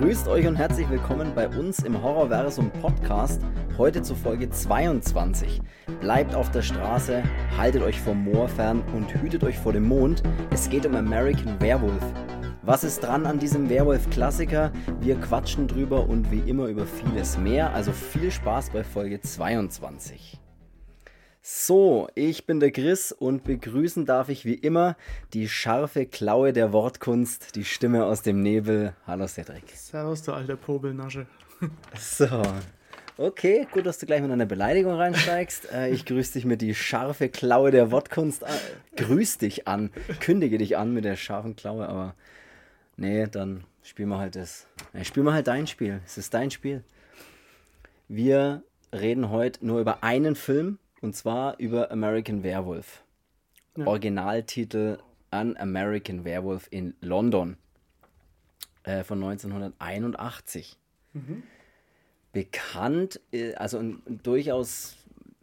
Grüßt euch und herzlich willkommen bei uns im Horrorversum Podcast. Heute zu Folge 22. Bleibt auf der Straße, haltet euch vom Moor fern und hütet euch vor dem Mond. Es geht um American Werewolf. Was ist dran an diesem Werwolf-Klassiker? Wir quatschen drüber und wie immer über vieles mehr. Also viel Spaß bei Folge 22. So, ich bin der Chris und begrüßen darf ich wie immer die scharfe Klaue der Wortkunst, die Stimme aus dem Nebel. Hallo Cedric. Servus, du alter Pobelnasche. So, okay, gut, dass du gleich mit einer Beleidigung reinsteigst. Äh, ich grüße dich mit die scharfe Klaue der Wortkunst. An. Grüß dich an, kündige dich an mit der scharfen Klaue, aber nee, dann spielen wir halt das. Ja, spielen wir halt dein Spiel. Es ist dein Spiel. Wir reden heute nur über einen Film und zwar über American Werewolf. Ja. Originaltitel An American Werewolf in London äh, von 1981. Mhm. Bekannt, äh, also ein, ein durchaus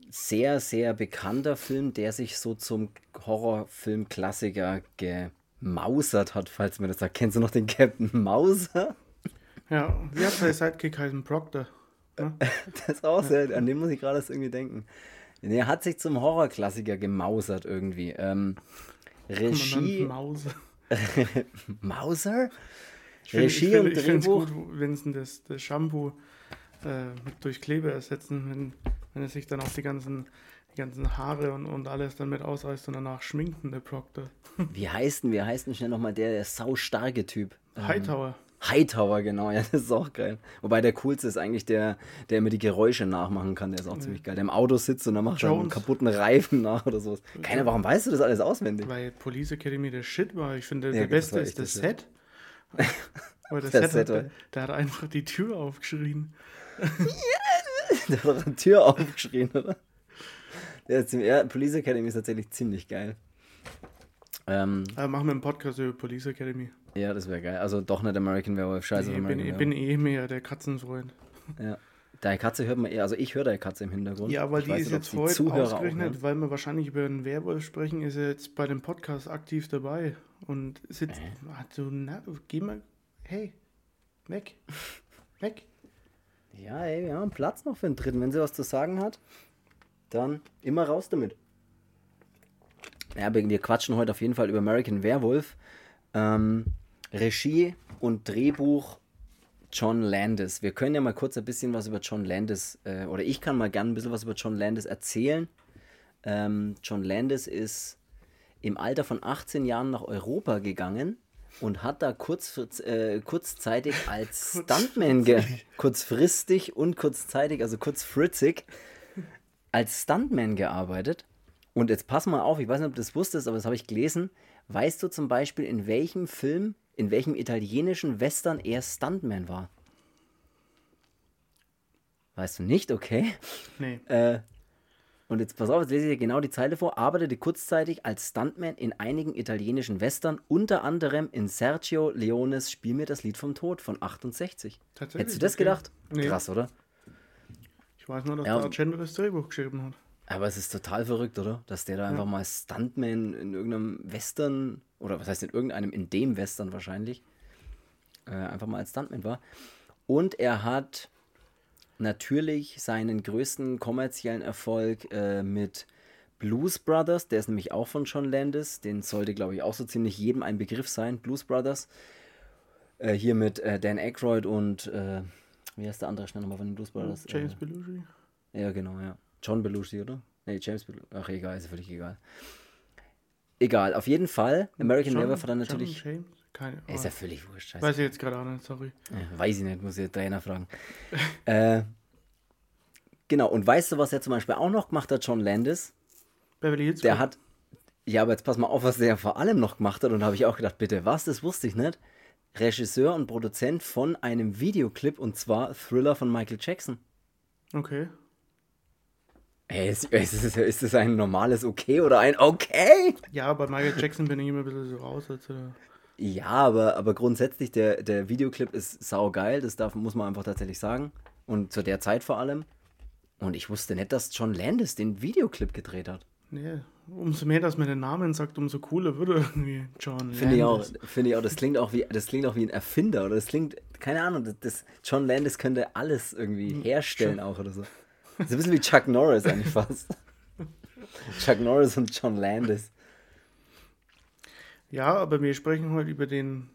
sehr, sehr bekannter Film, der sich so zum Horrorfilm-Klassiker gemausert hat, falls man das sagt. Kennst du noch den Captain Mauser? Ja, wie hat sein Sidekick heißen? Proctor. Ne? das auch sehr, an den muss ich gerade irgendwie denken. Er hat sich zum Horrorklassiker gemausert irgendwie. Ähm, Regie. Mauser. Mauser? Ich Regie find, find, und Drehbuch. Ich gut, wenn sie das, das Shampoo äh, durch Kleber ersetzen, wenn, wenn er sich dann auch die ganzen, die ganzen Haare und, und alles damit ausreißt und danach schminken, der Proctor. Wie heißt denn, wie heißt denn schnell nochmal der, der sau starke Typ? Hightower. Hightower, genau, ja, das ist auch geil. Wobei der coolste ist eigentlich der, der immer die Geräusche nachmachen kann, der ist auch ja. ziemlich geil. Der im Auto sitzt und dann macht er einen kaputten Reifen nach oder sowas. Keiner, warum weißt du das alles auswendig? Weil Police Academy der Shit war. Ich finde, ja, der Beste ist das Set. Aber das, das Set, hat, der, der, hat einfach die Tür aufgeschrien. der hat die Tür aufgeschrien, oder? Der ziemlich, ja, Police Academy ist tatsächlich ziemlich geil. Ähm, Aber machen wir einen Podcast über Police Academy. Ja, das wäre geil. Also doch nicht American Werewolf. Scheiße, nee, American Ich bin eh mehr der Katzenfreund. Ja. Deine Katze hört man eher, also ich höre deine Katze im Hintergrund. Ja, weil ich die ist jetzt heute Zuhörer ausgerechnet, weil wir wahrscheinlich über einen Werwolf sprechen, ist er jetzt bei dem Podcast aktiv dabei. Und sitzt, äh. so, na, geh mal, hey, weg, weg. Ja, ey, wir haben Platz noch für einen dritten. Wenn sie was zu sagen hat, dann immer raus damit. Ja, wir quatschen heute auf jeden Fall über American Werewolf. Ähm, Regie und Drehbuch John Landis. Wir können ja mal kurz ein bisschen was über John Landis, äh, oder ich kann mal gerne ein bisschen was über John Landis erzählen. Ähm, John Landis ist im Alter von 18 Jahren nach Europa gegangen und hat da kurz, äh, kurzzeitig als Stuntman, kurzfristig und kurzzeitig, also kurzfritzig, als Stuntman gearbeitet. Und jetzt pass mal auf, ich weiß nicht, ob du das wusstest, aber das habe ich gelesen. Weißt du zum Beispiel, in welchem Film in welchem italienischen Western er Stuntman war? Weißt du nicht? Okay. Nee. Äh, und jetzt pass auf, jetzt lese ich dir genau die Zeile vor. Arbeitete kurzzeitig als Stuntman in einigen italienischen Western, unter anderem in Sergio Leones Spiel mir das Lied vom Tod von 68. Hättest du das okay. gedacht? Nee. Krass, oder? Ich weiß nur, dass ja, der Argento das Drehbuch geschrieben hat. Aber es ist total verrückt, oder? Dass der da ja. einfach mal Stuntman in irgendeinem Western, oder was heißt in irgendeinem, in dem Western wahrscheinlich, äh, einfach mal als Stuntman war. Und er hat natürlich seinen größten kommerziellen Erfolg äh, mit Blues Brothers, der ist nämlich auch von John Landis, den sollte, glaube ich, auch so ziemlich jedem ein Begriff sein, Blues Brothers. Äh, hier mit äh, Dan Aykroyd und, äh, wie heißt der andere schnell nochmal von den Blues Brothers? James äh, Belushi. Ja, genau, ja. John Belushi, oder? Nee, James Belushi. Ach, egal, ist völlig egal. Egal, auf jeden Fall. American John, Werewolf hat dann natürlich. John James? Keine, ist ja völlig wurscht. Scheiße. Weiß ich jetzt gerade auch nicht, sorry. Ja, weiß ich nicht, muss ich den Trainer fragen. äh, genau, und weißt du, was er zum Beispiel auch noch gemacht hat, John Landis? Beverly Hills. Der hat. Ja, aber jetzt pass mal auf, was der vor allem noch gemacht hat. Und da habe ich auch gedacht, bitte, was? Das wusste ich nicht. Regisseur und Produzent von einem Videoclip und zwar Thriller von Michael Jackson. Okay. Ey, ist, ist, ist das ein normales Okay oder ein Okay? Ja, bei Michael Jackson bin ich immer ein bisschen so raus. Als, äh ja, aber, aber grundsätzlich, der, der Videoclip ist saugeil, das darf, muss man einfach tatsächlich sagen. Und zu der Zeit vor allem. Und ich wusste nicht, dass John Landis den Videoclip gedreht hat. Nee, umso mehr, dass man den Namen sagt, umso cooler würde irgendwie John Finde ich auch, finde ich auch, das klingt auch wie, das klingt auch wie ein Erfinder oder das klingt, keine Ahnung, das, das John Landis könnte alles irgendwie hm, herstellen auch oder so. Das ist ein bisschen wie Chuck Norris eigentlich fast. Chuck Norris und John Landis. Ja, aber wir sprechen heute über den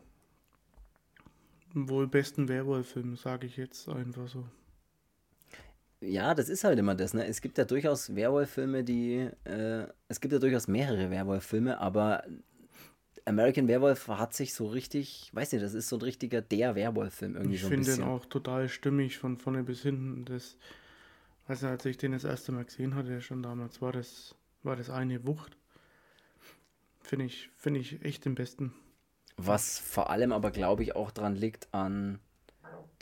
wohl besten Werwolf-Film, sage ich jetzt einfach so. Ja, das ist halt immer das, ne? Es gibt ja durchaus Werwolf-Filme, die. Äh, es gibt ja durchaus mehrere Werwolf-Filme, aber American Werewolf hat sich so richtig, weiß nicht, das ist so ein richtiger der Werwolf-Film irgendwie ich so ein bisschen. Ich finde den auch total stimmig von vorne bis hinten. Das, nicht, als ich den das erste Mal gesehen hatte, schon damals, war das, war das eine Wucht. Finde ich, find ich echt den besten. Was vor allem aber, glaube ich, auch dran liegt an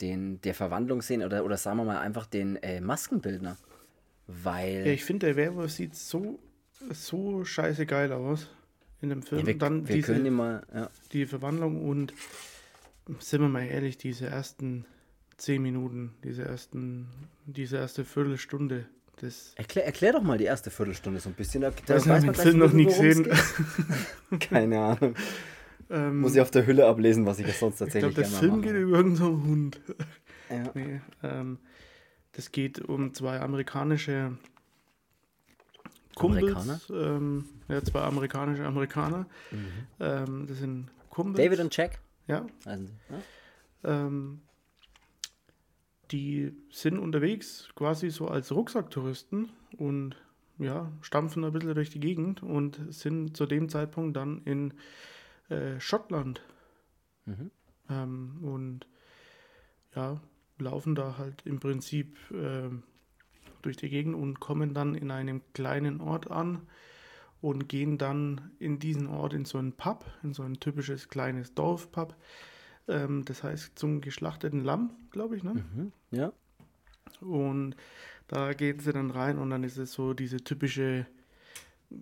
den, der Verwandlungsszene oder, oder sagen wir mal einfach den äh, Maskenbildner. Weil. Ja, ich finde, der Werwolf sieht so, so scheiße geil aus in dem Film. Ja, wir, dann wir diese, können mal, ja. die Verwandlung und sind wir mal ehrlich, diese ersten zehn Minuten, diese ersten, diese erste Viertelstunde. Das erklär, erklär doch mal die erste Viertelstunde so ein bisschen. Da, da weiß man den Film noch nie gesehen. Keine Ahnung. Ähm, Muss ich auf der Hülle ablesen, was ich das sonst tatsächlich Ich glaube, der Film mache. geht über irgendeinen Hund. Ja. Nee, ähm, das geht um zwei amerikanische Kumpels. Amerikaner? Ähm, ja, zwei amerikanische Amerikaner. Mhm. Ähm, das sind Kumpels. David und Jack? Ja. Also, ja. Die sind unterwegs quasi so als Rucksacktouristen und ja, stampfen ein bisschen durch die Gegend und sind zu dem Zeitpunkt dann in äh, Schottland. Mhm. Ähm, und ja, laufen da halt im Prinzip äh, durch die Gegend und kommen dann in einem kleinen Ort an und gehen dann in diesen Ort in so einen Pub, in so ein typisches kleines Dorfpub. Ähm, das heißt zum geschlachteten Lamm, glaube ich, ne? Mhm, ja. Und da gehen sie dann rein und dann ist es so diese typische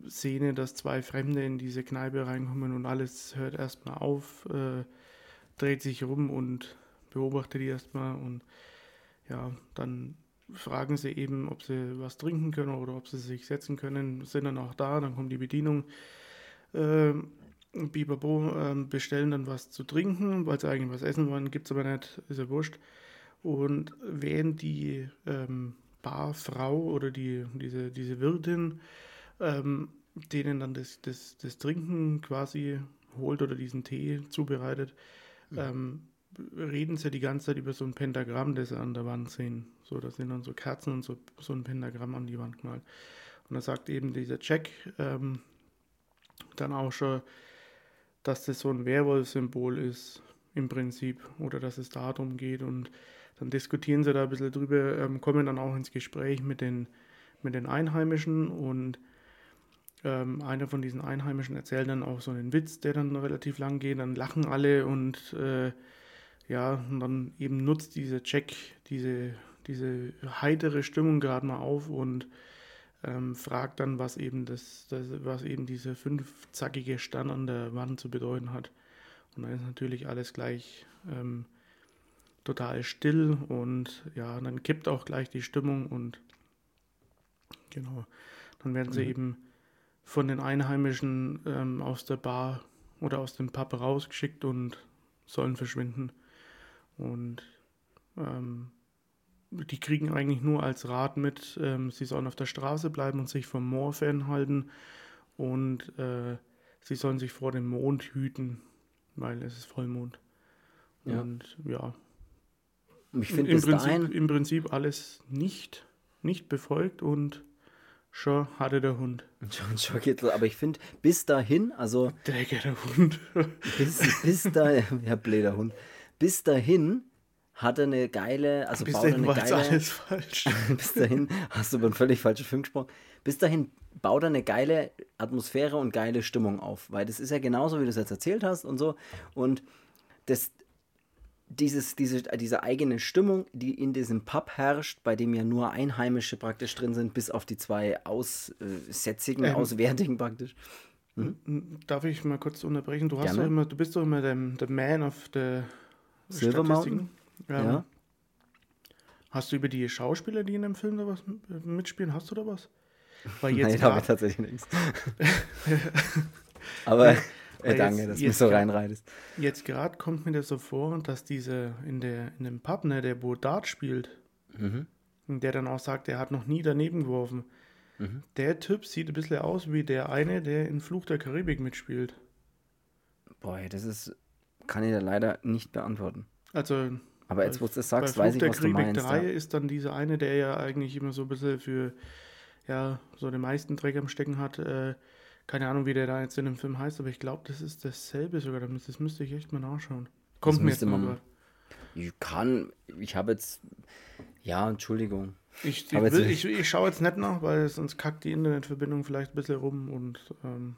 Szene, dass zwei Fremde in diese Kneipe reinkommen und alles hört erstmal auf, äh, dreht sich rum und beobachtet die erstmal und ja, dann fragen sie eben, ob sie was trinken können oder ob sie sich setzen können, sind dann auch da, dann kommt die Bedienung, äh, Bibabo, äh, bestellen dann was zu trinken, weil sie eigentlich was essen wollen, gibt es aber nicht, ist ja wurscht. Und während die ähm, Barfrau oder die, diese, diese Wirtin ähm, denen dann das, das, das Trinken quasi holt oder diesen Tee zubereitet, mhm. ähm, reden sie die ganze Zeit über so ein Pentagramm, das sie an der Wand sehen. So, da sind dann so Kerzen und so, so ein Pentagramm an die Wand gemalt. Und da sagt eben dieser Jack ähm, dann auch schon, dass das so ein Werwolf-Symbol ist, im Prinzip, oder dass es darum geht. Und dann diskutieren sie da ein bisschen drüber, ähm, kommen dann auch ins Gespräch mit den, mit den Einheimischen und ähm, einer von diesen Einheimischen erzählt dann auch so einen Witz, der dann relativ lang geht, dann lachen alle und äh, ja, und dann eben nutzt dieser Jack diese, diese heitere Stimmung gerade mal auf und ähm, fragt dann, was eben das, das, was eben dieser fünfzackige Stern an der Wand zu bedeuten hat. Und dann ist natürlich alles gleich ähm, total still und ja, dann kippt auch gleich die Stimmung und genau, dann werden sie mhm. eben von den Einheimischen ähm, aus der Bar oder aus dem Pub rausgeschickt und sollen verschwinden. Und ähm, die kriegen eigentlich nur als Rat mit, ähm, sie sollen auf der Straße bleiben und sich vom Moor fernhalten und äh, sie sollen sich vor dem Mond hüten, weil es ist Vollmond. Ja. Und ja. Ich finde Im, Prinzip, Im Prinzip alles nicht, nicht befolgt und Schon hatte der Hund. Schon, schon geht's, aber ich finde, bis dahin, also. Dreckiger Hund. bis, bis da, ja, bläder Hund. Bis dahin hat er eine geile, also bis baut dahin eine geile. alles falsch. bis dahin hast du über einen völlig falschen Film gesprochen. Bis dahin baut er eine geile Atmosphäre und geile Stimmung auf, weil das ist ja genauso, wie du es jetzt erzählt hast und so. Und das, dieses, diese, diese eigene Stimmung, die in diesem Pub herrscht, bei dem ja nur Einheimische praktisch drin sind, bis auf die zwei Aussätzigen, ähm, Auswärtigen praktisch. Mhm. Darf ich mal kurz unterbrechen? Du, hast doch immer, du bist doch immer der, der Man of the Silver Mountain. Ähm, ja. Hast du über die Schauspieler, die in dem Film da was mitspielen, hast du da was? Weil jetzt Nein, habe ich tatsächlich nichts. Aber äh, danke, jetzt, dass du so reinreitest. Jetzt gerade kommt mir das so vor, dass diese in, der, in dem Pub, ne, der wo Dart spielt, mhm. der dann auch sagt, er hat noch nie daneben geworfen. Mhm. Der Typ sieht ein bisschen aus wie der eine, der in Fluch der Karibik mitspielt. Boah, das ist, kann ich da leider nicht beantworten. Also, aber jetzt, wo du das sagst, weiß ich, was Karibik du meinst. 3 ja. ist dann dieser eine, der ja eigentlich immer so ein bisschen für, ja, so den meisten Dreck am Stecken hat. Äh, keine Ahnung, wie der da jetzt in dem Film heißt, aber ich glaube, das ist dasselbe sogar. Das müsste ich echt mal nachschauen. Kommt mir jetzt mal. Ich kann, ich habe jetzt, ja, Entschuldigung. Ich, ich, will, ich, ich schaue jetzt nicht nach, weil sonst kackt die Internetverbindung vielleicht ein bisschen rum und. Ähm,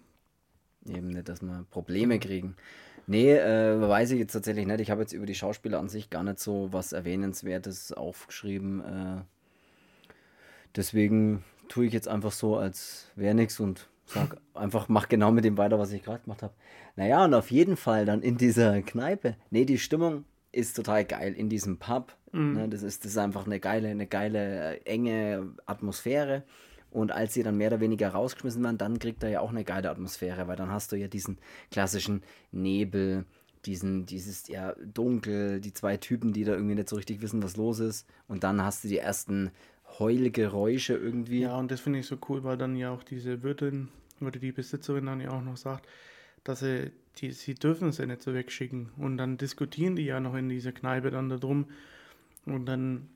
Eben nicht, dass wir Probleme kriegen. Nee, äh, weiß ich jetzt tatsächlich nicht. Ich habe jetzt über die Schauspieler an sich gar nicht so was Erwähnenswertes aufgeschrieben. Äh, deswegen tue ich jetzt einfach so, als wäre nichts und sag einfach, mach genau mit dem weiter, was ich gerade gemacht habe. Naja, und auf jeden Fall dann in dieser Kneipe. Nee, die Stimmung ist total geil in diesem Pub. Mhm. Ne, das, ist, das ist einfach eine geile, eine geile, äh, enge Atmosphäre. Und als sie dann mehr oder weniger rausgeschmissen werden, dann kriegt er ja auch eine geile Atmosphäre, weil dann hast du ja diesen klassischen Nebel, diesen, dieses ja dunkel, die zwei Typen, die da irgendwie nicht so richtig wissen, was los ist. Und dann hast du die ersten Heulgeräusche irgendwie. Ja, und das finde ich so cool, weil dann ja auch diese Wirtin oder die Besitzerin dann ja auch noch sagt, dass sie, die, sie dürfen sie nicht so wegschicken. Und dann diskutieren die ja noch in dieser Kneipe dann darum. Und dann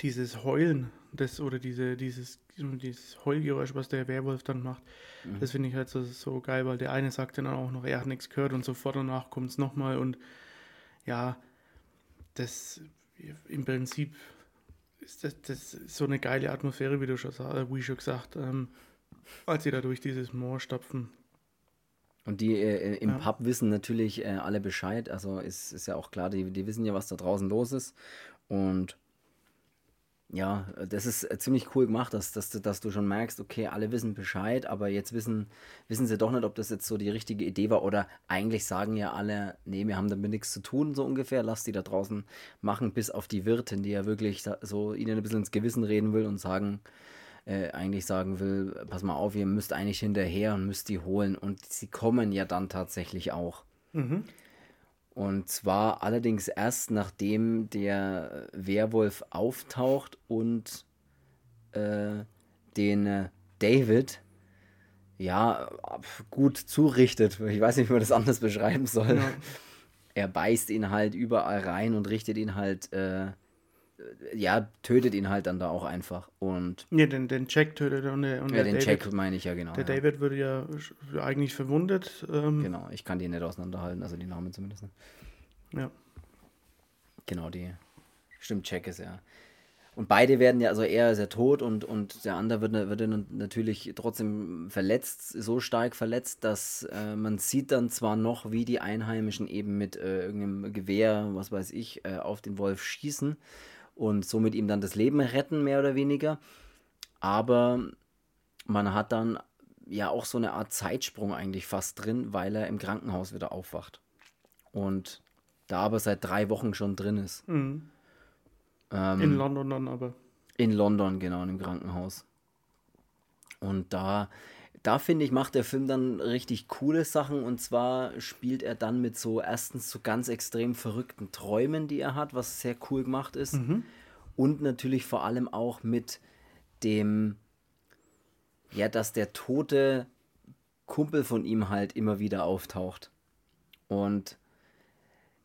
dieses Heulen, das oder diese, dieses, dieses Heulgeräusch, was der Werwolf dann macht, mhm. das finde ich halt so, so geil, weil der eine sagt dann auch noch, er hat nichts gehört und sofort danach kommt es nochmal und ja, das im Prinzip ist das, das ist so eine geile Atmosphäre, wie du schon, wie schon gesagt, ähm, als sie da durch dieses Moor stapfen. Und die äh, im ja. Pub wissen natürlich äh, alle Bescheid. Also ist, ist ja auch klar, die, die wissen ja, was da draußen los ist. Und ja, das ist äh, ziemlich cool gemacht, dass, dass, dass du schon merkst, okay, alle wissen Bescheid, aber jetzt wissen, wissen sie doch nicht, ob das jetzt so die richtige Idee war oder eigentlich sagen ja alle, nee, wir haben damit nichts zu tun, so ungefähr, lass die da draußen machen, bis auf die Wirtin, die ja wirklich so ihnen ein bisschen ins Gewissen reden will und sagen, äh, eigentlich sagen will, pass mal auf, ihr müsst eigentlich hinterher und müsst die holen und sie kommen ja dann tatsächlich auch. Mhm. Und zwar allerdings erst nachdem der Werwolf auftaucht und äh, den äh, David ja gut zurichtet. Ich weiß nicht, wie man das anders beschreiben soll. Ja. Er beißt ihn halt überall rein und richtet ihn halt, äh, ja, tötet ihn halt dann da auch einfach. Und ja, den, den Jack tötet und der, und ja, den David, Jack meine ich ja genau. Der ja. David würde ja eigentlich verwundet. Ähm, genau, ich kann die nicht auseinanderhalten, also die Namen zumindest nicht. Ja. Genau, die. Stimmt, Jack ist ja. Und beide werden ja, also er ist ja tot und, und der andere wird, wird natürlich trotzdem verletzt, so stark verletzt, dass äh, man sieht dann zwar noch, wie die Einheimischen eben mit äh, irgendeinem Gewehr, was weiß ich, äh, auf den Wolf schießen und somit ihm dann das Leben retten, mehr oder weniger. Aber man hat dann ja auch so eine Art Zeitsprung eigentlich fast drin, weil er im Krankenhaus wieder aufwacht. Und da aber seit drei Wochen schon drin ist. Mhm. Ähm, in London dann aber. In London, genau, in dem Krankenhaus. Und da, da finde ich, macht der Film dann richtig coole Sachen. Und zwar spielt er dann mit so erstens so ganz extrem verrückten Träumen, die er hat, was sehr cool gemacht ist. Mhm. Und natürlich vor allem auch mit dem, ja, dass der tote Kumpel von ihm halt immer wieder auftaucht. Und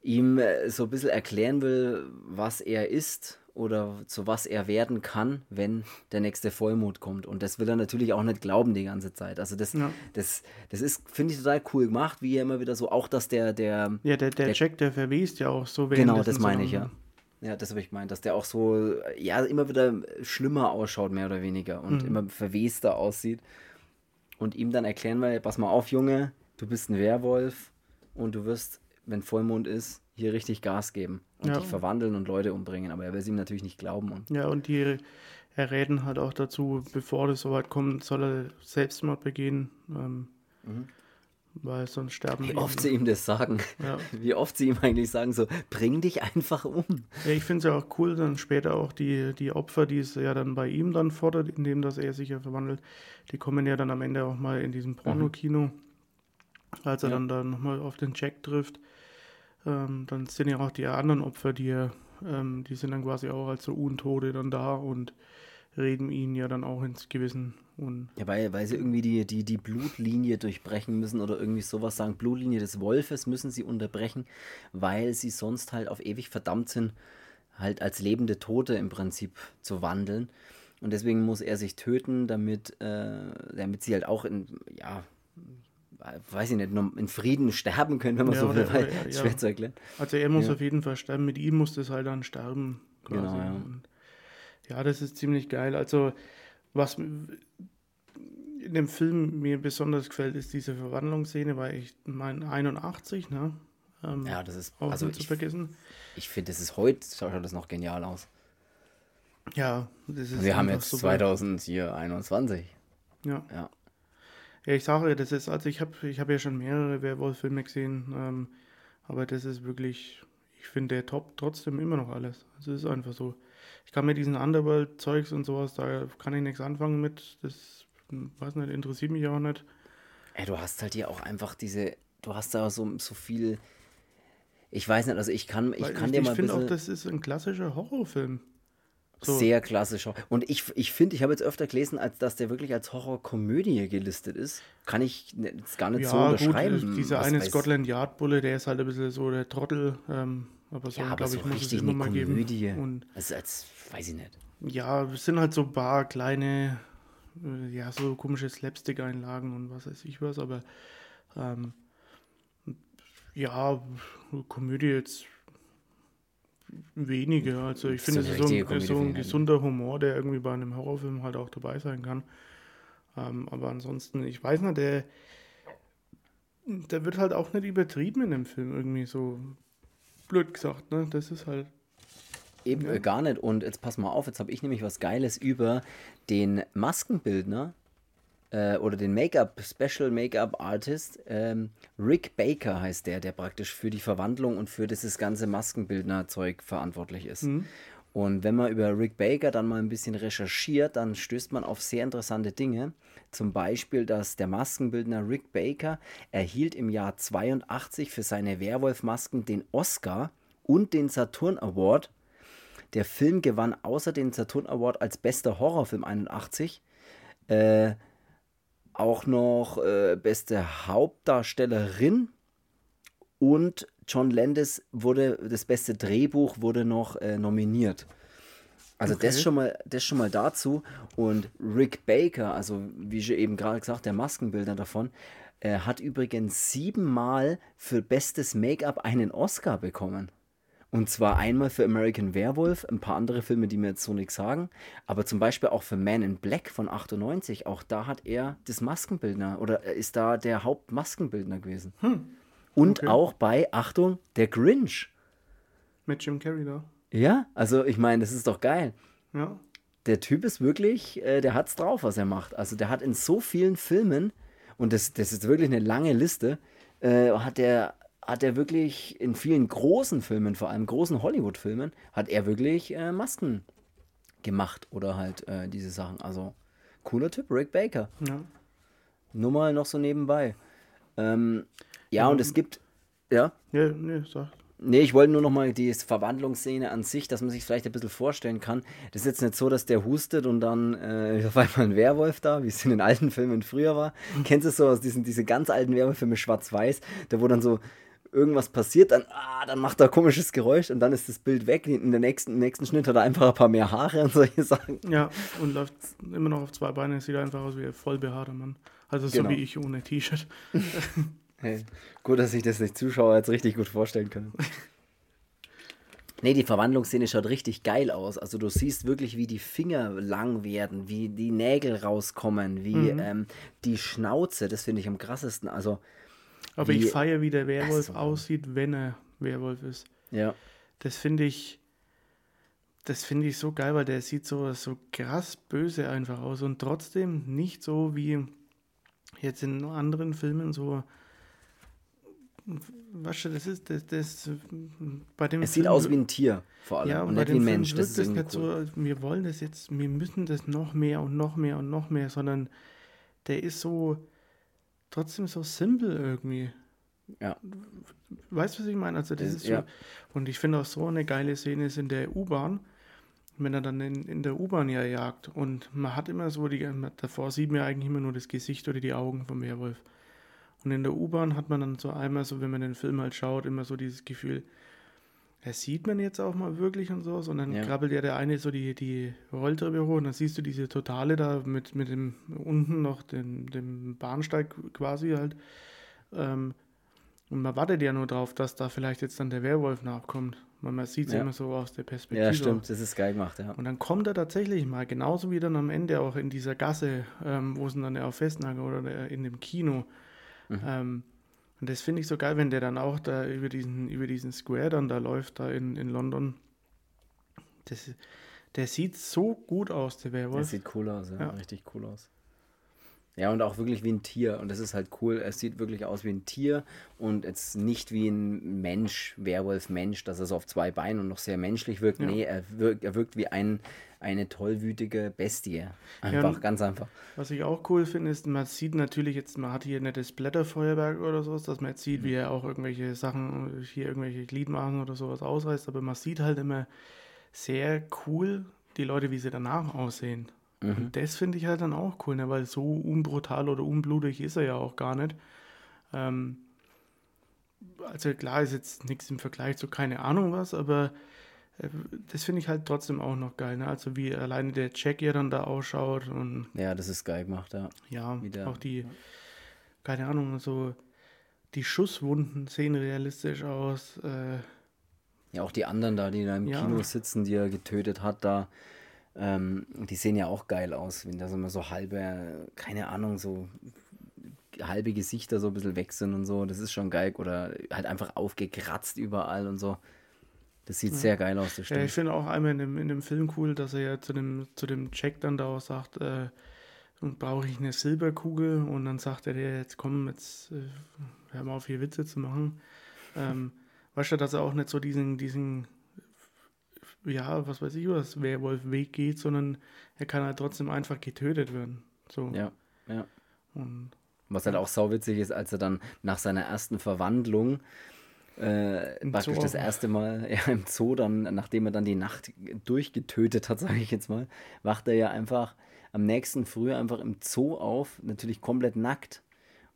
ihm äh, so ein bisschen erklären will, was er ist oder zu was er werden kann, wenn der nächste Vollmond kommt. Und das will er natürlich auch nicht glauben die ganze Zeit. Also das, ja. das, das ist, finde ich, total cool gemacht, wie er immer wieder so, auch dass der, der. Ja, der, der, der Jack, der verwest ja auch so Genau, das meine ich, ja. Ja, das habe ich gemeint, dass der auch so, ja, immer wieder schlimmer ausschaut, mehr oder weniger, und mhm. immer verwester aussieht. Und ihm dann erklären wir, pass mal auf, Junge, du bist ein Werwolf und du wirst wenn Vollmond ist, hier richtig Gas geben und ja. dich verwandeln und Leute umbringen. Aber er will es ihm natürlich nicht glauben. Und ja, und die erräten halt auch dazu, bevor das soweit kommt, soll er Selbstmord begehen. Ähm, mhm. weil sonst sterben Wie oft sie ihm das sagen. Ja. Wie oft sie ihm eigentlich sagen, so, bring dich einfach um. Ja, ich finde es ja auch cool, dann später auch die, die Opfer, die es ja dann bei ihm dann fordert, indem dass er sich ja verwandelt, die kommen ja dann am Ende auch mal in diesem Pornokino, als er Ja. dann da nochmal auf den Jack trifft. Ähm, dann sind ja auch die anderen Opfer, die ähm, die sind dann quasi auch als so Untote dann da und reden ihn ja dann auch ins Gewissen. Und Ja, weil, weil sie irgendwie die, die, die Blutlinie durchbrechen müssen oder irgendwie sowas sagen. Blutlinie des Wolfes müssen sie unterbrechen, weil sie sonst halt auf ewig verdammt sind, halt als lebende Tote im Prinzip zu wandeln. Und deswegen muss er sich töten, damit, äh, damit sie halt auch in, ja, weiß ich nicht, in Frieden sterben können, wenn man Ja, so will, weil ja. schwer zu erklären. Also er muss auf jeden Fall sterben, mit ihm muss das halt dann sterben. Quasi. Genau, ja. Und ja, das ist ziemlich geil. Also was in dem Film mir besonders gefällt, ist diese Verwandlungsszene, weil ich meine 81, ne? Ähm, Ja, das ist, auch also nicht zu vergessen. ich finde, das ist heute, schaut das noch genial aus. Ja, das ist Wir haben jetzt super. 2021. Ja. Ja. Ja, ich sage, das ist, also ich habe ich hab ja schon mehrere Werwolf-Filme gesehen, ähm, aber das ist wirklich, ich finde, der top trotzdem immer noch alles. Es ist einfach so. Ich kann mit diesen Underworld-Zeugs und sowas, da kann ich nichts anfangen mit. Das, weiß nicht, interessiert mich auch nicht. Ey, du hast halt hier auch einfach diese, du hast da so, so viel, ich weiß nicht, also ich kann, ich Weil kann dir mal ein finde auch, das ist ein klassischer Horrorfilm. So. sehr klassisch. Und ich, ich finde, ich habe jetzt öfter gelesen, als dass der wirklich als Horrorkomödie gelistet ist. Kann ich ne- jetzt gar nicht so Ja, gut, unterschreiben. dieser eine weiß- Scotland Yard-Bulle, der ist halt ein bisschen so der Trottel, ähm, aber so, Ja, glaube so ich, muss es immer eine mal geben. Komödie. Und Also als, weiß ich nicht. Ja, es sind halt so ein paar kleine, äh, ja, so komische Slapstick-Einlagen und was weiß ich was, aber ähm, ja, Komödie jetzt weniger. Also ich finde, es ist so ein, so ein gesunder Humor, der irgendwie bei einem Horrorfilm halt auch dabei sein kann. Ähm, aber ansonsten, ich weiß nicht, der, der wird halt auch nicht übertrieben in dem Film irgendwie so blöd gesagt, ne? Das ist halt Eben Ja. äh, gar nicht. Und jetzt pass mal auf, jetzt habe ich nämlich was Geiles über den Maskenbildner äh, oder den Make-up, Special Make-up Artist. Ähm, Rick Baker heißt der, der praktisch für die Verwandlung und für dieses ganze Maskenbildner-Zeug verantwortlich ist. Und wenn man über Rick Baker dann mal ein bisschen recherchiert, dann stößt man auf sehr interessante Dinge. Zum Beispiel, dass der Maskenbildner Rick Baker erhielt im Jahr 82 für seine Werwolf-Masken den Oscar und den Saturn Award. Der Film gewann außer den Saturn Award als bester Horrorfilm 81 äh, auch noch äh, beste Hauptdarstellerin und John Landis wurde, das beste Drehbuch wurde noch äh, nominiert. Also das, Okay. schon mal, das schon mal dazu. Und Rick Baker, also wie ich eben gerade gesagt, der Maskenbildner davon, äh, hat übrigens siebenmal für bestes Make-up einen Oscar bekommen. Und zwar einmal für American Werewolf, ein paar andere Filme, die mir jetzt so nichts sagen, aber zum Beispiel auch für Man in Black von 98. Auch da hat er das Maskenbildner oder er ist da der Hauptmaskenbildner gewesen. Und okay. auch bei, Achtung, der Grinch. mit Jim Carrey da. Ja, also ich meine, das ist doch geil. Ja. Der Typ ist wirklich, äh, der hat's drauf, was er macht. Also der hat in so vielen Filmen, und das, das ist wirklich eine lange Liste, äh, hat er hat er wirklich in vielen großen Filmen, vor allem großen Hollywood-Filmen, hat er wirklich äh, Masken gemacht oder halt äh, diese Sachen. Also cooler Typ, Rick Baker. Ja. Nur mal noch so nebenbei. Ähm, ja, und es gibt, ja, Ja, nee, sag. Nee, ich wollte nur noch mal die Verwandlungsszene an sich, dass man sich vielleicht ein bisschen vorstellen kann. Das ist jetzt nicht so, dass der hustet und dann äh, ist auf einmal ein Werwolf da, wie es in den alten Filmen früher war. Kennst du es so aus diesen diese ganz alten Werwolffilme schwarz-weiß, da wo dann so irgendwas passiert, dann, ah, dann macht er komisches Geräusch und dann ist das Bild weg. In der nächsten, nächsten Schnitt hat er einfach ein paar mehr Haare und solche Sachen. Ja, und läuft immer noch auf zwei Beinen. Sieht einfach aus wie ein voll behaarter Mann. Also so Genau. wie ich ohne T-Shirt. Hey, gut, dass sich das nicht Zuschauer jetzt richtig gut vorstellen können. Nee, die Verwandlungsszene schaut richtig geil aus. Also du siehst wirklich, wie die Finger lang werden, wie die Nägel rauskommen, wie ähm, die Schnauze, das finde ich am krassesten. Also, Aber Wie- ich feiere, wie der Werwolf so. aussieht, wenn er Werwolf ist. ja. Das finde ich, das finde ich so geil, weil der sieht so, so krass böse einfach aus und trotzdem nicht so wie jetzt in anderen Filmen so du, das ist, das, das bei dem Es Film, sieht aus wie ein Tier, vor allem, ja, und nicht wie ein Mensch. Das ist nicht cool. so, wir wollen das jetzt, wir müssen das noch mehr und noch mehr und noch mehr, sondern der ist so, trotzdem so simpel irgendwie. Ja. Weißt du, was ich meine? Also, das, das ist so, ja. und ich finde auch so eine geile Szene ist in der U-Bahn, wenn er dann in, in der U-Bahn ja jagt und man hat immer so, die, davor sieht man eigentlich immer nur das Gesicht oder die Augen vom Werwolf. Und in der U-Bahn hat man dann so einmal so, wenn man den Film halt schaut, immer so dieses Gefühl, das sieht man jetzt auch mal wirklich und so, sondern ja. krabbelt ja der eine so die, die Rolltreppe hoch und dann siehst du diese Totale da mit, mit dem unten noch dem, dem Bahnsteig quasi halt. Ähm, und man wartet ja nur drauf, dass da vielleicht jetzt dann der Werwolf nachkommt. Man, man sieht es ja. immer so aus der Perspektive. Ja, stimmt, das ist geil gemacht, ja. Und dann kommt er tatsächlich mal, genauso wie dann am Ende auch in dieser Gasse, ähm, wo es dann auf Festnagel oder in dem Kino. Mhm. Ähm, und das finde ich so geil, wenn der dann auch da über diesen, über diesen Square dann da läuft, da in, in London. Das, der sieht so gut aus, der Werwolf. Der sieht cool aus, ja. ja. Richtig cool aus. Ja, und auch wirklich wie ein Tier. Und das ist halt cool. Es sieht wirklich aus wie ein Tier und jetzt nicht wie ein Mensch, Werwolf-Mensch, dass er so auf zwei Beinen und noch sehr menschlich wirkt. Ja. Nee, er wirkt, er wirkt wie ein, eine tollwütige Bestie. Einfach, ja, ganz einfach. Was ich auch cool finde, ist, man sieht natürlich jetzt, man hat hier nicht das Blätterfeuerwerk oder sowas, dass man jetzt sieht, mhm. wie er auch irgendwelche Sachen, hier irgendwelche Gliedmaßen oder sowas ausreißt, aber man sieht halt immer sehr cool die Leute, wie sie danach aussehen. Mhm. Und das finde ich halt dann auch cool, ne? weil so unbrutal oder unblutig ist er ja auch gar nicht. Ähm, also klar ist jetzt nichts im Vergleich zu keine Ahnung was, aber äh, das finde ich halt trotzdem auch noch geil. Ne? Also wie alleine der Jack ja dann da ausschaut und ja, das ist geil gemacht, ja. Ja, Wieder, auch die, keine Ahnung, so die Schusswunden sehen realistisch aus. Äh, ja, auch die anderen da, die da im ja. Kino sitzen, die er getötet hat, da ähm, die sehen ja auch geil aus, wenn da so immer so halbe, keine Ahnung, so halbe Gesichter so ein bisschen weg sind und so. Das ist schon geil. Oder halt einfach aufgekratzt überall und so. Das sieht ja. sehr geil aus, das Ja, ich finde auch einmal in dem, in dem Film cool, dass er ja zu dem, zu dem Check dann da auch sagt, äh, brauche ich eine Silberkugel und dann sagt er dir, jetzt komm, jetzt äh, hör mal auf hier Witze zu machen. Ähm, weißt du, dass er auch nicht so diesen, diesen ja, was weiß ich, was Werwolf-Weg geht, sondern er kann halt trotzdem einfach getötet werden. So. Ja, ja. Und, was halt auch sauwitzig ist, als er dann nach seiner ersten Verwandlung äh, praktisch das erste Mal ja, im Zoo, dann, nachdem er dann die Nacht durchgetötet hat, sage ich jetzt mal, wacht er ja einfach am nächsten Früh einfach im Zoo auf, natürlich komplett nackt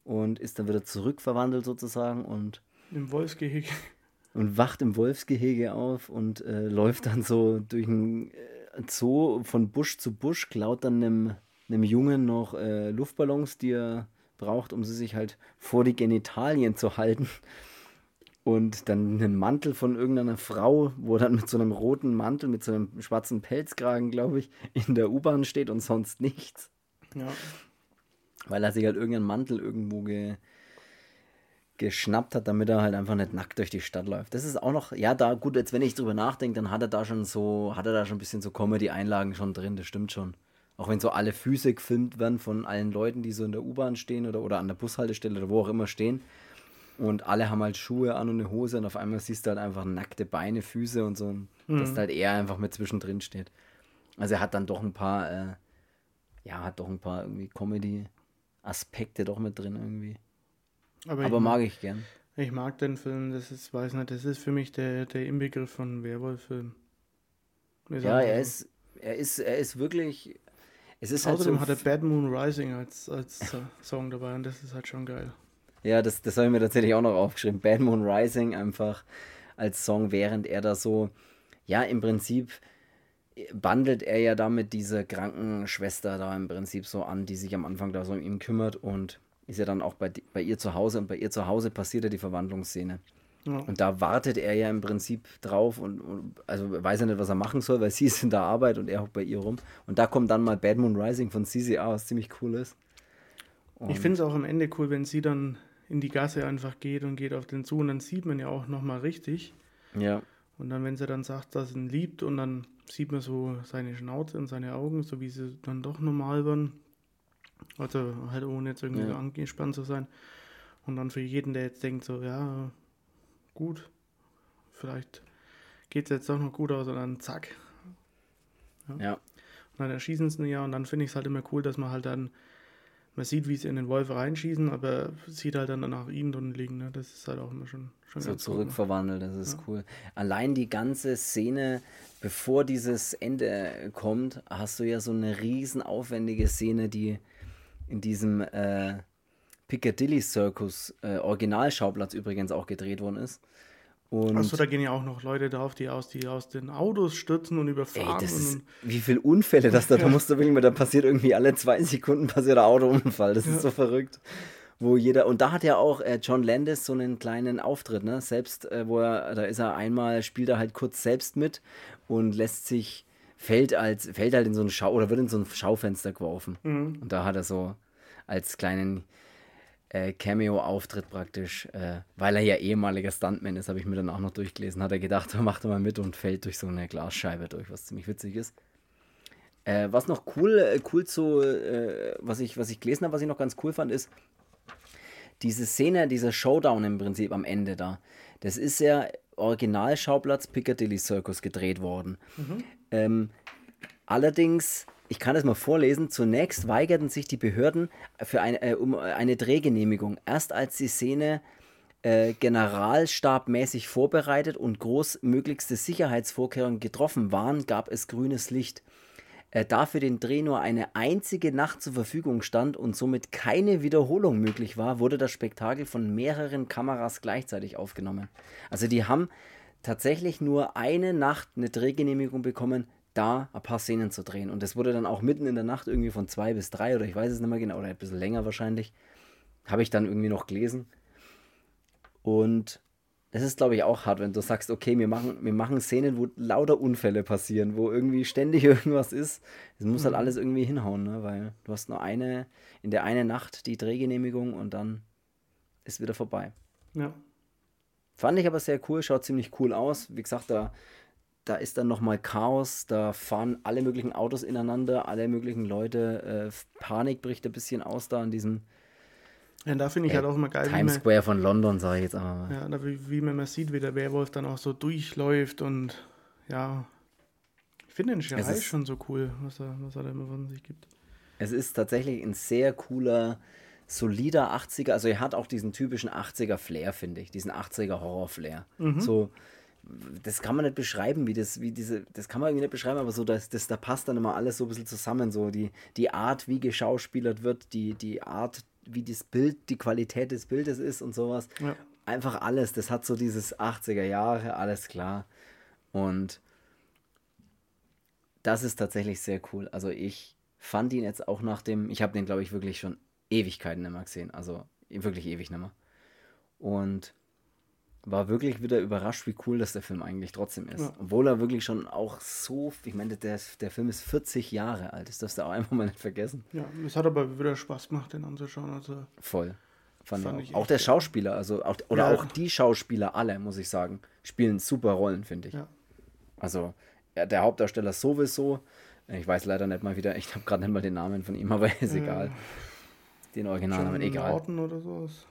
und ist dann wieder zurückverwandelt sozusagen und im Wolfsgehege und wacht im Wolfsgehege auf und äh, läuft dann so durch ein äh, Zoo von Busch zu Busch, klaut dann einem, einem Jungen noch äh, Luftballons, die er braucht, um sie sich halt vor die Genitalien zu halten. Und dann einen Mantel von irgendeiner Frau, wo er dann mit so einem roten Mantel, mit so einem schwarzen Pelzkragen, glaube ich, in der U-Bahn steht und sonst nichts. Ja. Weil er sich halt irgendeinen Mantel irgendwo ge, geschnappt hat, damit er halt einfach nicht nackt durch die Stadt läuft. Das ist auch noch, ja, da, gut, jetzt wenn ich drüber nachdenke, dann hat er da schon so, hat er da schon ein bisschen so Comedy-Einlagen schon drin, das stimmt schon. Auch wenn so alle Füße gefilmt werden von allen Leuten, die so in der U-Bahn stehen oder, oder an der Bushaltestelle oder wo auch immer stehen. Und alle haben halt Schuhe an und eine Hose und auf einmal siehst du halt einfach nackte Beine, Füße und so, mhm. dass halt er einfach mit zwischendrin steht. Also er hat dann doch ein paar, äh, ja, hat doch ein paar irgendwie Comedy-Aspekte doch mit drin irgendwie. Aber, Aber ich mag ich gern. Ich mag den Film, das ist, weiß nicht, das ist für mich der, der Inbegriff von Werwolf-Film. Ja, er ist, er ist, er ist wirklich. Es ist Außerdem halt so hat er Bad Moon Rising als, als Song dabei und das ist halt schon geil. Ja, das, das habe ich mir tatsächlich auch noch aufgeschrieben. Bad Moon Rising einfach als Song, während er da so, ja, im Prinzip bandelt er ja damit diese Krankenschwester da im Prinzip so an, die sich am Anfang da so um ihn kümmert und ist ja dann auch bei, bei ihr zu Hause und bei ihr zu Hause passiert ja die Verwandlungsszene. Ja. Und da wartet er ja im Prinzip drauf und, und, also weiß er nicht, was er machen soll, weil sie ist in der Arbeit und er hockt bei ihr rum. Und da kommt dann mal Bad Moon Rising von CCA, was ziemlich cool ist. Und ich finde es auch am Ende cool, wenn sie dann in die Gasse einfach geht und geht auf den zu und dann sieht man ja auch nochmal richtig. Ja. Und dann, wenn sie dann sagt, dass sie ihn liebt und dann sieht man so seine Schnauze und seine Augen, so wie sie dann doch normal waren, also halt ohne jetzt irgendwie ja. angespannt zu sein. Und dann für jeden, der jetzt denkt, so, ja, gut, vielleicht geht es jetzt doch noch gut aus und dann zack. Ja. ja. Und dann erschießen sie ihn ja und dann finde ich es halt immer cool, dass man halt dann, man sieht, wie sie in den Wolf reinschießen, aber sieht halt dann nach ihnen drin liegen. Ne? Das ist halt auch immer schon, schon so zurückverwandelt, das ist ja. cool. Allein die ganze Szene, bevor dieses Ende kommt, hast du ja so eine riesen aufwendige Szene, die in diesem äh, Piccadilly Circus, äh, Originalschauplatz übrigens auch gedreht worden ist. Achso, da gehen ja auch noch Leute drauf, die aus, die aus den Autos stürzen und überfahren. Ey, ist, wie viele Unfälle das da, da musst du wirklich, da passiert irgendwie alle zwei Sekunden passiert ein Autounfall. Das ja. ist so verrückt. Wo jeder, und da hat ja auch äh, John Landis so einen kleinen Auftritt, ne? Selbst, äh, wo er, da ist er einmal, spielt er halt kurz selbst mit und lässt sich, fällt als, fällt halt in so ein Schau, oder wird in so ein Schaufenster geworfen. Mhm. Und da hat er so als kleinen äh, Cameo-Auftritt praktisch, äh, weil er ja ehemaliger Stuntman ist, habe ich mir dann auch noch durchgelesen, hat er gedacht, er macht mal mit und fällt durch so eine Glasscheibe durch, was ziemlich witzig ist. Äh, was noch cool, äh, cool zu, äh, was, ich, was ich gelesen habe, was ich noch ganz cool fand, ist diese Szene, dieser Showdown im Prinzip am Ende da. Das ist ja Originalschauplatz Piccadilly Circus gedreht worden. Mhm. Ähm, allerdings ich kann es mal vorlesen. Zunächst weigerten sich die Behörden für eine, äh, um eine Drehgenehmigung. Erst als die Szene äh, generalstabmäßig vorbereitet und großmöglichste Sicherheitsvorkehrungen getroffen waren, gab es grünes Licht. Äh, da für den Dreh nur eine einzige Nacht zur Verfügung stand und somit keine Wiederholung möglich war, wurde das Spektakel von mehreren Kameras gleichzeitig aufgenommen. Also die haben tatsächlich nur eine Nacht eine Drehgenehmigung bekommen da ein paar Szenen zu drehen. Und das wurde dann auch mitten in der Nacht irgendwie von zwei bis drei oder ich weiß es nicht mehr genau, oder ein bisschen länger wahrscheinlich, habe ich dann irgendwie noch gelesen. Und das ist, glaube ich, auch hart, wenn du sagst, okay, wir machen, wir machen Szenen, wo lauter Unfälle passieren, wo irgendwie ständig irgendwas ist. Es muss halt mhm. alles irgendwie hinhauen, ne? weil du hast nur eine, in der eine Nacht die Drehgenehmigung und dann ist wieder vorbei. Ja. Fand ich aber sehr cool, schaut ziemlich cool aus. Wie gesagt, da da ist dann nochmal Chaos, da fahren alle möglichen Autos ineinander, alle möglichen Leute, äh, Panik bricht ein bisschen aus da in diesem ja, da finde ich äh, halt auch immer geil. Times man, Square von London, sage ich jetzt einmal. Ja, da, wie, wie man mal sieht, wie der Werwolf dann auch so durchläuft und ja, ich finde den Schrei schon so cool, was er, was er da immer von sich gibt. Es ist tatsächlich ein sehr cooler, solider 80er, also er hat auch diesen typischen 80er Flair, finde ich, diesen 80er Horror-Flair. Mhm. So das kann man nicht beschreiben, wie das, wie diese, das kann man irgendwie nicht beschreiben, aber so, das, das, da passt dann immer alles so ein bisschen zusammen. So die, die Art, wie geschauspielert wird, die, die Art, wie das Bild, die Qualität des Bildes ist und sowas. Ja. Einfach alles. Das hat so dieses 80er Jahre, alles klar. Und das ist tatsächlich sehr cool. Also ich fand ihn jetzt auch nach dem, ich habe den, glaube ich, wirklich schon Ewigkeiten nicht mehr gesehen. Also wirklich ewig nicht mehr. Und war wirklich wieder überrascht, wie cool das der Film eigentlich trotzdem ist. Ja. Obwohl er wirklich schon auch so, ich meine, der, der Film ist 40 Jahre alt, das darfst du auch einfach mal nicht vergessen. Ja, es hat aber wieder Spaß gemacht, den anzuschauen. Also Voll. Fand, fand ich auch. auch der Schauspieler, also auch, oder ja. auch die Schauspieler alle, muss ich sagen, spielen super Rollen, finde ich. Ja. Also der Hauptdarsteller sowieso. Ich weiß leider nicht mal wieder, ich habe gerade nicht mal den Namen von ihm, aber ist egal. Den Originalnamen, egal. Norton oder sowas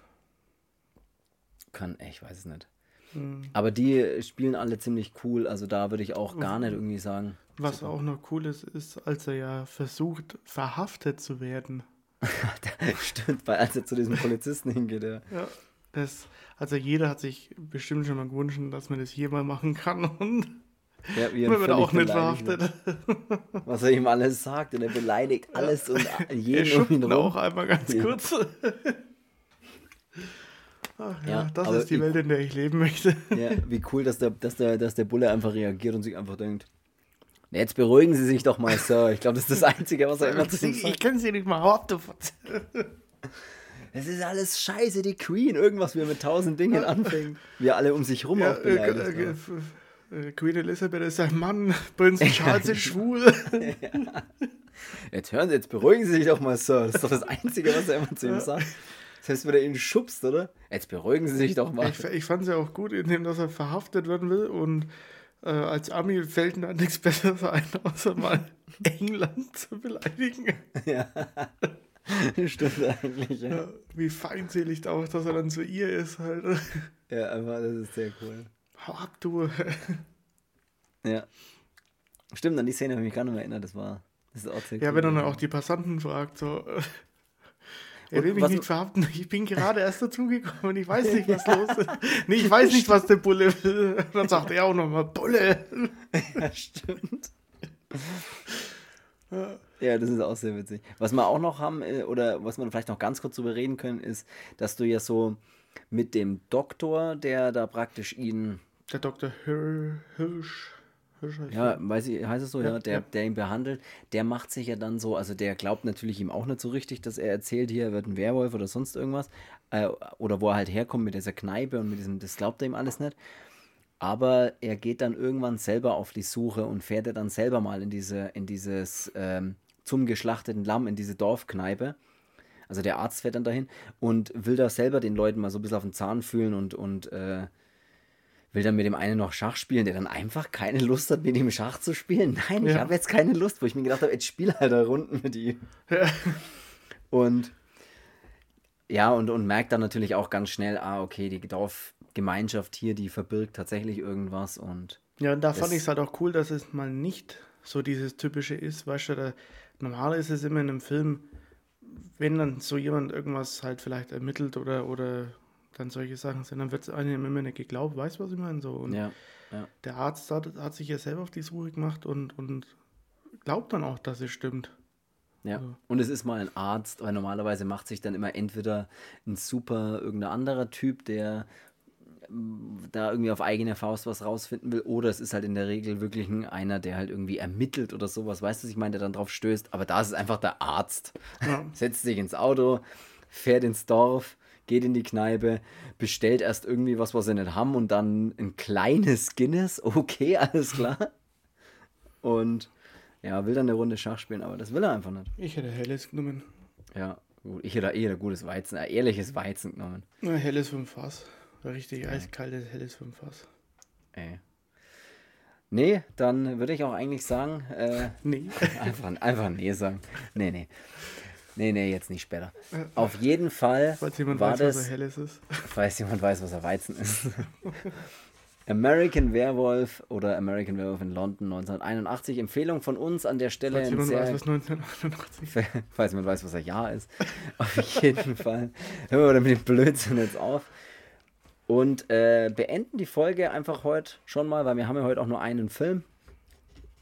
kann, ich weiß es nicht. Mhm. Aber die spielen alle ziemlich cool, also da würde ich auch gar nicht irgendwie sagen. Was super. auch noch cool ist, ist, als er ja versucht, verhaftet zu werden. Stimmt, weil als er zu diesem Polizisten hingeht, ja. ja das, also jeder hat sich bestimmt schon mal gewünscht, dass man das hier mal machen kann und ja, man wird auch nicht verhaftet. Was er ihm alles sagt und er beleidigt alles und jeden er um ihn rum. auch einmal ganz ja. kurz. Ach, ja, ja, das ist die Welt, in der ich leben möchte. Ja, wie cool, dass der, dass, der, dass der Bulle einfach reagiert und sich einfach denkt, jetzt beruhigen Sie sich doch mal, Sir. Ich glaube, das ist das Einzige, was er immer zu sagt. Ich kenne Sie nicht mal du Es ist alles scheiße, die Queen. Irgendwas, wie er mit tausend Dingen anfängt. Wir alle um sich rum ja, auch beleidigt. Äh, äh, äh, Queen Elizabeth ist ein Mann, Prinz Charles ist schwul. ja. Jetzt hören Sie, jetzt beruhigen Sie sich doch mal, Sir. Das ist doch das Einzige, was er immer zu ihm sagt. Das heißt, wenn er ihn schubst, oder? Jetzt beruhigen Sie sich doch mal. Ich, ich fand es ja auch gut, indem dass er verhaftet werden will und äh, als Ami fällt ihm nichts Besseres ein, außer mal England zu beleidigen. Ja. Stimmt eigentlich, ja. ja. Wie feindselig auch, dass er dann zu ihr ist halt. Ja, aber das ist sehr cool. Hau ab, du. ja. Stimmt, an die Szene habe ich mich gar nicht mehr erinnert, das war. Das ist auch sehr ja, cool. wenn er dann auch die Passanten fragt, so. Er will mich nicht verhaften. Ich bin gerade erst dazugekommen und ich weiß nicht, was los ist. Nee, ich weiß nicht, was der Bulle will. Dann sagt er auch nochmal, Bulle. Ja, stimmt. Ja, das ist auch sehr witzig. Was wir auch noch haben, äh, oder was wir vielleicht noch ganz kurz drüber reden können, ist, dass du ja so mit dem Doktor, der da praktisch ihn. Der Doktor Hirsch. Hirsch ja, weiß ich, heißt es so, ja, ja, der, ja. der ihn behandelt, der macht sich ja dann so, also der glaubt natürlich ihm auch nicht so richtig, dass er erzählt, hier er wird ein Werwolf oder sonst irgendwas. Äh, oder wo er halt herkommt mit dieser Kneipe und mit diesem, das glaubt er ihm alles nicht. Aber er geht dann irgendwann selber auf die Suche und fährt er dann selber mal in diese, in dieses ähm, zum geschlachteten Lamm, in diese Dorfkneipe. Also der Arzt fährt dann dahin und will da selber den Leuten mal so ein bisschen auf den Zahn fühlen und, und äh, will dann mit dem einen noch Schach spielen, der dann einfach keine Lust hat, mit ihm Schach zu spielen. Nein, ja. ich habe jetzt keine Lust, wo ich mir gedacht habe, jetzt spiel halt da Runden mit ihm. Ja. Und ja, und, und merkt dann natürlich auch ganz schnell, ah, okay, die Dorfgemeinschaft hier, die verbirgt tatsächlich irgendwas und. Ja, und da fand ich es halt auch cool, dass es mal nicht so dieses typische ist, weißt du, da, normal ist es immer in einem Film, wenn dann so jemand irgendwas halt vielleicht ermittelt oder, oder dann solche Sachen sind, dann wird es einem immer nicht geglaubt, weißt du, was ich meine? So, und ja, ja. Der Arzt hat, hat sich ja selber auf die Suche gemacht und, und glaubt dann auch, dass es stimmt. Ja, also. und es ist mal ein Arzt, weil normalerweise macht sich dann immer entweder ein super irgendein anderer Typ, der da irgendwie auf eigene Faust was rausfinden will, oder es ist halt in der Regel wirklich ein, einer, der halt irgendwie ermittelt oder sowas, weißt du, ich meine, der dann drauf stößt, aber da ist es einfach der Arzt. Ja. Setzt sich ins Auto, fährt ins Dorf, geht in die Kneipe, bestellt erst irgendwie was, was sie nicht haben und dann ein kleines Guinness, okay, alles klar. Und ja, will dann eine Runde Schach spielen, aber das will er einfach nicht. Ich hätte helles genommen. Ja, gut. Ich hätte eher gutes Weizen, ein ehrliches Weizen genommen. Na, helles vom Fass. Richtig ja. eiskaltes, helles Fünffass. Ey. Nee, dann würde ich auch eigentlich sagen, äh, nee. einfach, einfach nee sagen. Nee, nee. Nee, nee, jetzt nicht später. Auf jeden Fall falls jemand war weiß, das, was er helles ist. Falls jemand weiß, was er Weizen ist. American Werewolf oder American Werewolf in London 1981. Empfehlung von uns an der Stelle. Falls jemand weiß, was 1981 Falls jemand weiß, was er Jahr ist. Auf jeden Fall. Hören wir damit den Blödsinn jetzt auf. Und äh, beenden die Folge einfach heute schon mal, weil wir haben ja heute auch nur einen Film.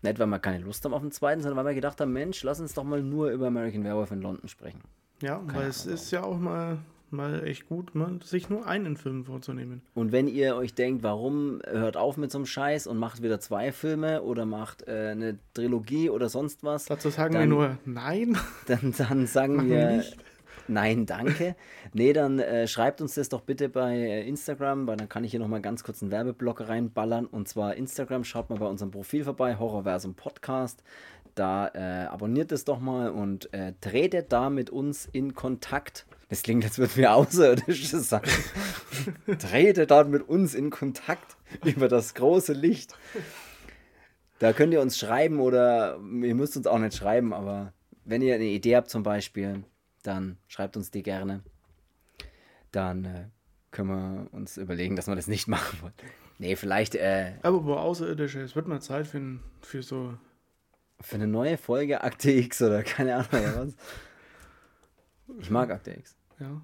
Nicht, weil wir keine Lust haben auf den zweiten, sondern weil wir gedacht haben, Mensch, lass uns doch mal nur über American Werewolf in London sprechen. Ja, keine weil es ist ja auch mal, mal echt gut, mal sich nur einen Film vorzunehmen. Und wenn ihr euch denkt, warum hört auf mit so einem Scheiß und macht wieder zwei Filme oder macht äh, eine Trilogie oder sonst was. Dazu sagen dann, wir nur nein. Dann, dann sagen wir, nicht. Nein, danke. nee, dann äh, schreibt uns das doch bitte bei äh, Instagram, weil dann kann ich hier nochmal ganz kurz einen Werbeblock reinballern. Und zwar Instagram, schaut mal bei unserem Profil vorbei, Horrorversum Podcast. Da äh, abonniert es doch mal und äh, tretet da mit uns in Kontakt. Das klingt, als würden wir Außerirdische sein. tretet da mit uns in Kontakt über das große Licht. Da könnt ihr uns schreiben oder ihr müsst uns auch nicht schreiben, aber wenn ihr eine Idee habt zum Beispiel, dann schreibt uns die gerne. Dann äh, können wir uns überlegen, dass wir das nicht machen wollen. Nee, vielleicht. Äh, Aber wo Außerirdische, es wird mal Zeit für, für so. Für eine neue Folge Akte X oder keine Ahnung was. Ich mag Akte X. Ja.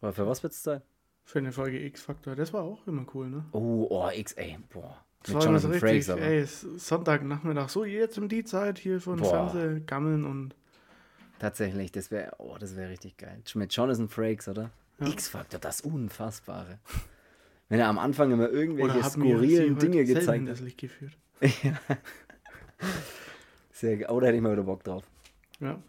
Aber für was wird es Zeit? Für eine Folge X-Faktor. Das war auch immer cool, ne? Oh, oh, X, ey, boah. Das Mit war Jonathan richtig, Frakes, aber. ey, Sonntagnachmittag, so jetzt um die Zeit hier von Fernseh gammeln und Tatsächlich, das wäre, oh, das wäre richtig geil. Mit Jonathan Frakes, oder? Ja. X-Factor, das Unfassbare. Wenn er am Anfang immer irgendwelche skurrilen Dinge gezeigt hat. Licht geführt. ja. Sehr geil. Oh, da hätte ich mal wieder Bock drauf. Ja.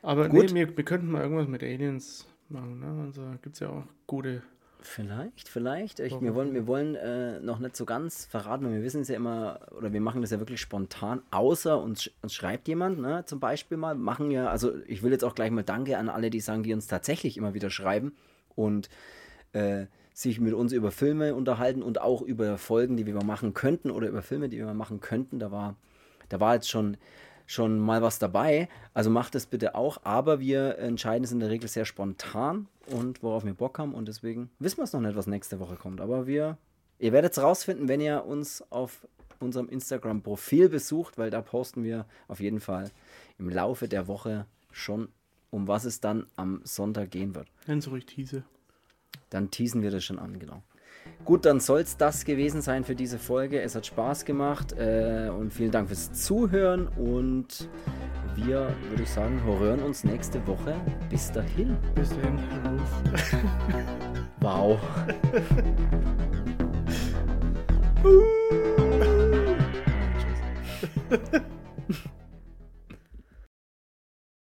Aber Gut. nee, wir, wir könnten mal irgendwas mit Aliens machen. Ne? Also gibt es ja auch gute Vielleicht, vielleicht. Ich, wir wollen, wir wollen äh, noch nicht so ganz verraten, weil wir wissen es ja immer, oder wir machen das ja wirklich spontan, außer uns, uns schreibt jemand, ne, zum Beispiel mal, machen ja, also ich will jetzt auch gleich mal Danke an alle, die sagen, die uns tatsächlich immer wieder schreiben und äh, sich mit uns über Filme unterhalten und auch über Folgen, die wir mal machen könnten oder über Filme, die wir mal machen könnten. Da war, da war jetzt schon schon mal was dabei. Also macht es bitte auch. Aber wir entscheiden es in der Regel sehr spontan und worauf wir Bock haben. Und deswegen wissen wir es noch nicht, was nächste Woche kommt. Aber wir, ihr werdet es rausfinden, wenn ihr uns auf unserem Instagram-Profil besucht, weil da posten wir auf jeden Fall im Laufe der Woche schon, um was es dann am Sonntag gehen wird. Nenn so ruhig Tease. Dann teasen wir das schon an, genau. Gut, dann soll es das gewesen sein für diese Folge. Es hat Spaß gemacht äh, und vielen Dank fürs Zuhören. Und wir, würde ich sagen, hören uns nächste Woche. Bis dahin. Bis dahin. wow. uh.